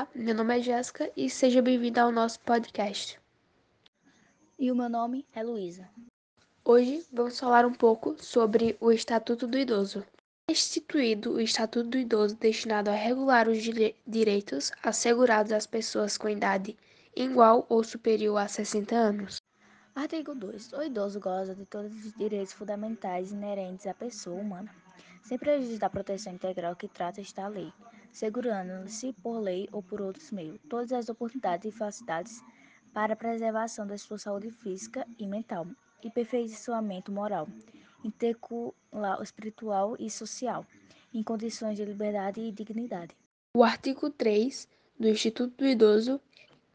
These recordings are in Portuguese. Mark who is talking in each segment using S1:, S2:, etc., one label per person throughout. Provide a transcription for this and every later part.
S1: Olá, meu nome é Jéssica e seja bem-vinda ao nosso podcast.
S2: E o meu nome é Luísa.
S1: Hoje vamos falar um pouco sobre o Estatuto do Idoso. É instituído o Estatuto do Idoso destinado a regular os direitos assegurados às pessoas com idade igual ou superior a 60 anos.
S2: Artigo 2. O idoso goza de todos os direitos fundamentais inerentes à pessoa humana, sem prejuízo da proteção integral que trata esta lei, segurando-se por lei ou por outros meios todas as oportunidades e facilidades para a preservação da sua saúde física e mental e perfeiçoamento moral, intelectual, espiritual e social, em condições de liberdade e dignidade.
S1: O artigo 3 do Instituto do Idoso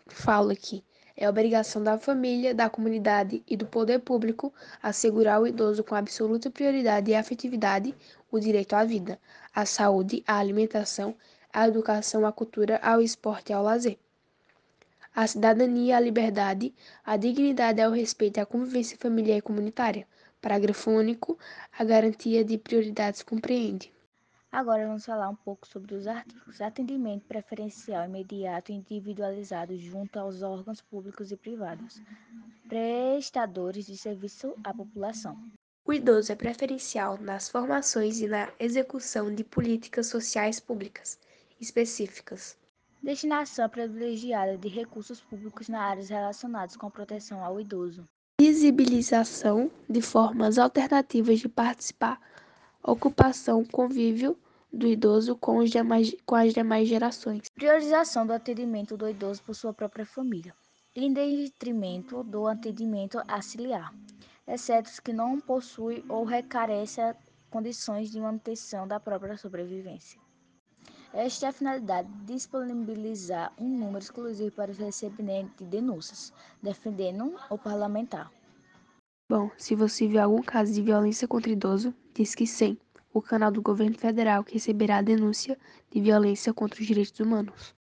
S1: fala que é obrigação da família, da comunidade e do poder público assegurar ao idoso com absoluta prioridade e afetividade o direito à vida, à saúde, à alimentação, à educação, à cultura, ao esporte e ao lazer. A cidadania, a liberdade, a dignidade ao respeito e à convivência familiar e comunitária. Parágrafo único. A garantia de prioridades compreende.
S2: Agora vamos falar um pouco sobre os artigos. Atendimento preferencial imediato e individualizado junto aos órgãos públicos e privados. Prestadores de serviço à população.
S1: O idoso é preferencial nas formações e na execução de políticas sociais públicas específicas.
S2: Destinação privilegiada de recursos públicos nas áreas relacionadas com a proteção ao idoso.
S1: Visibilização de formas alternativas de participar, ocupação, convívio do idoso com, os demais, com as demais gerações.
S2: Priorização do atendimento do idoso por sua própria família, em detrimento do atendimento auxiliar, exceto os que não possuem ou recarecem condições de manutenção da própria sobrevivência. Esta é a finalidade de disponibilizar um número exclusivo para o recebimento de denúncias, defendendo o parlamentar.
S1: Bom, se você viu algum caso de violência contra idoso, diz que sim, o canal do governo federal que receberá a denúncia de violência contra os direitos humanos.